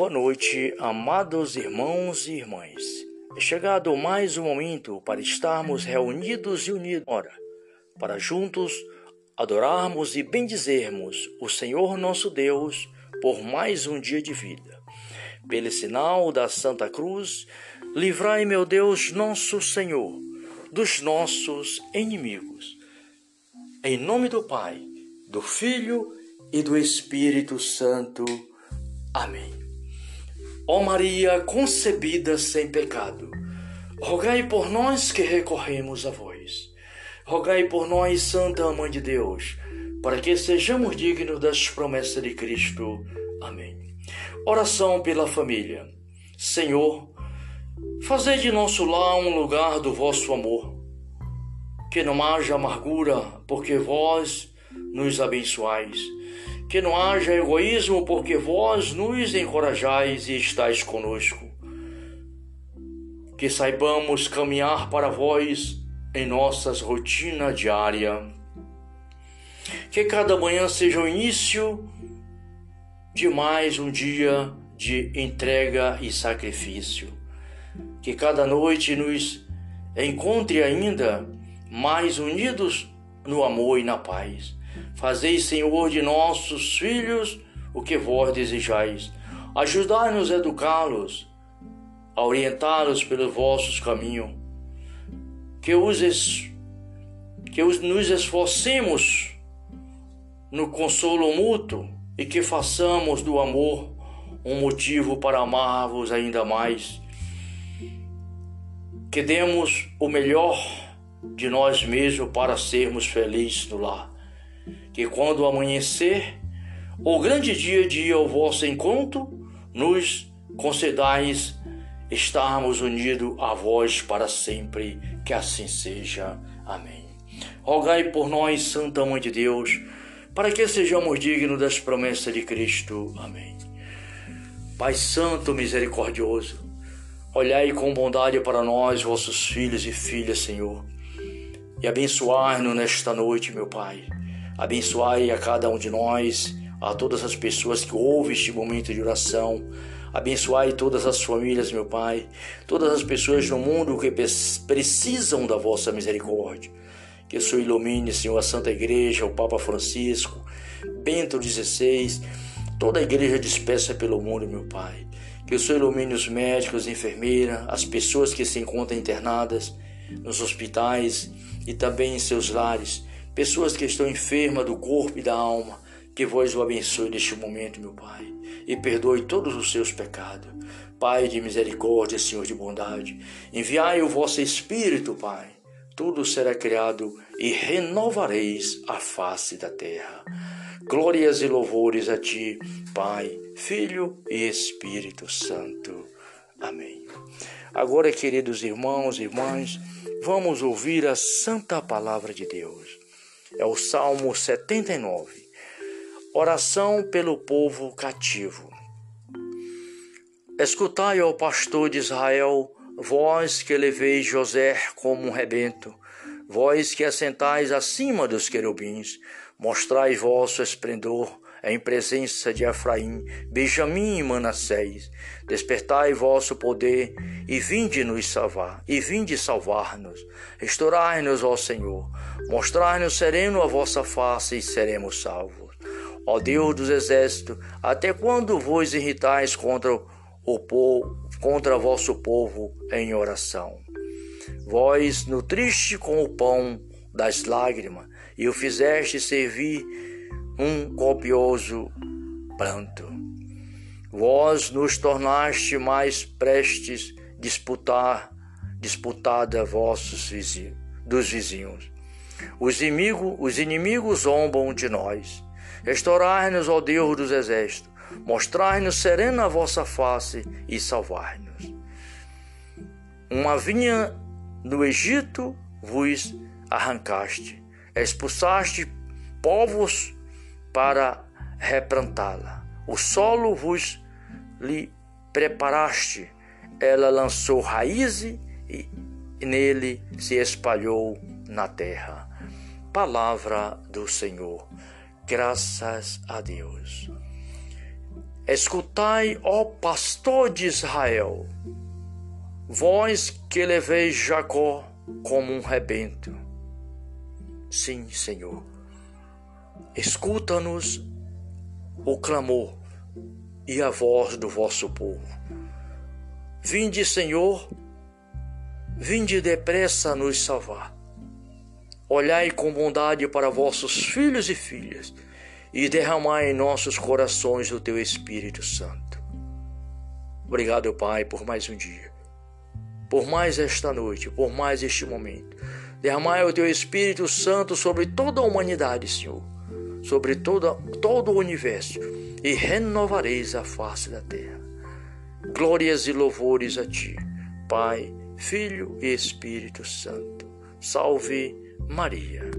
Boa noite, amados irmãos e irmãs. É chegado mais um momento para estarmos reunidos e unidos, ora, para juntos adorarmos e bendizermos o Senhor nosso Deus por mais um dia de vida. Pelo sinal da Santa Cruz, livrai, meu Deus, nosso Senhor, dos nossos inimigos. Em nome do Pai, do Filho e do Espírito Santo. Amém. Ó Maria concebida sem pecado, rogai por nós que recorremos a vós. Rogai por nós, Santa Mãe de Deus, para que sejamos dignos das promessas de Cristo. Amém. Oração pela família. Senhor, fazei de nosso lar um lugar do vosso amor. Que não haja amargura, porque vós nos abençoais que não haja egoísmo, porque vós nos encorajais e estáis conosco. Que saibamos caminhar para vós em nossas rotina diária. Que cada manhã seja o início de mais um dia de entrega e sacrifício. Que cada noite nos encontre ainda mais unidos no amor e na paz Fazei, Senhor, de nossos filhos o que vós desejais. Ajudai-nos a educá-los, a orientá-los pelos vossos caminhos. Que, os es... que os... nos esforcemos no consolo mútuo e que façamos do amor um motivo para amar-vos ainda mais. Que demos o melhor de nós mesmos para sermos felizes no lar que quando amanhecer, o grande dia de ao vosso encontro, nos concedais estarmos unidos a vós para sempre, que assim seja. Amém. Rogai por nós, Santa Mãe de Deus, para que sejamos dignos das promessas de Cristo. Amém. Pai Santo Misericordioso, olhai com bondade para nós, vossos filhos e filhas, Senhor, e abençoai-nos nesta noite, meu Pai Abençoai a cada um de nós, a todas as pessoas que ouvem este momento de oração. Abençoai todas as famílias, meu Pai, todas as pessoas no mundo que precisam da vossa misericórdia. Que o Senhor ilumine, Senhor, a Santa Igreja, o Papa Francisco, Bento XVI, toda a igreja dispersa pelo mundo, meu Pai. Que o Senhor ilumine os médicos, enfermeiras, as pessoas que se encontram internadas nos hospitais e também em seus lares pessoas que estão enfermas do corpo e da alma, que vós o abençoe neste momento, meu Pai, e perdoe todos os seus pecados. Pai de misericórdia, Senhor de bondade, enviai o vosso Espírito, Pai, tudo será criado e renovareis a face da terra. Glórias e louvores a Ti, Pai, Filho e Espírito Santo. Amém. Agora, queridos irmãos e irmãs, vamos ouvir a santa palavra de Deus. É o Salmo 79. Oração pelo povo cativo. Escutai, ó pastor de Israel, vós que leveis José como um rebento, vós que assentais acima dos querubins, mostrai vosso esplendor em presença de Efraim, Benjamim e Manassés. Despertai vosso poder e vinde nos salvar, e vinde salvar-nos. Restaurai-nos, ó Senhor. Mostrai-nos sereno a vossa face e seremos salvos. Ó Deus dos exércitos, até quando vos irritais contra o povo, contra vosso povo em oração? Vós nutriste com o pão das lágrimas e o fizeste servir um copioso pranto. Vós nos tornaste mais prestes disputar disputada vossos vizinhos, dos vizinhos. Os inimigos, os inimigos zombam de nós. Restaurai-nos, ó Deus dos exércitos, mostrai-nos serena a vossa face e salvar-nos. Uma vinha no Egito vos arrancaste, expulsaste povos para replantá-la. O solo vos lhe preparaste, ela lançou raízes e nele se espalhou na terra. Palavra do Senhor. Graças a Deus. Escutai, ó pastor de Israel, vós que leveis Jacó como um rebento. Sim, Senhor, escuta-nos o clamor e a voz do vosso povo. Vinde, Senhor, vinde depressa nos salvar. Olhai com bondade para vossos filhos e filhas e derramai em nossos corações o teu Espírito Santo. Obrigado, Pai, por mais um dia, por mais esta noite, por mais este momento. Derramai o teu Espírito Santo sobre toda a humanidade, Senhor, sobre toda, todo o universo, e renovareis a face da terra. Glórias e louvores a ti, Pai, Filho e Espírito Santo. Salve Maria.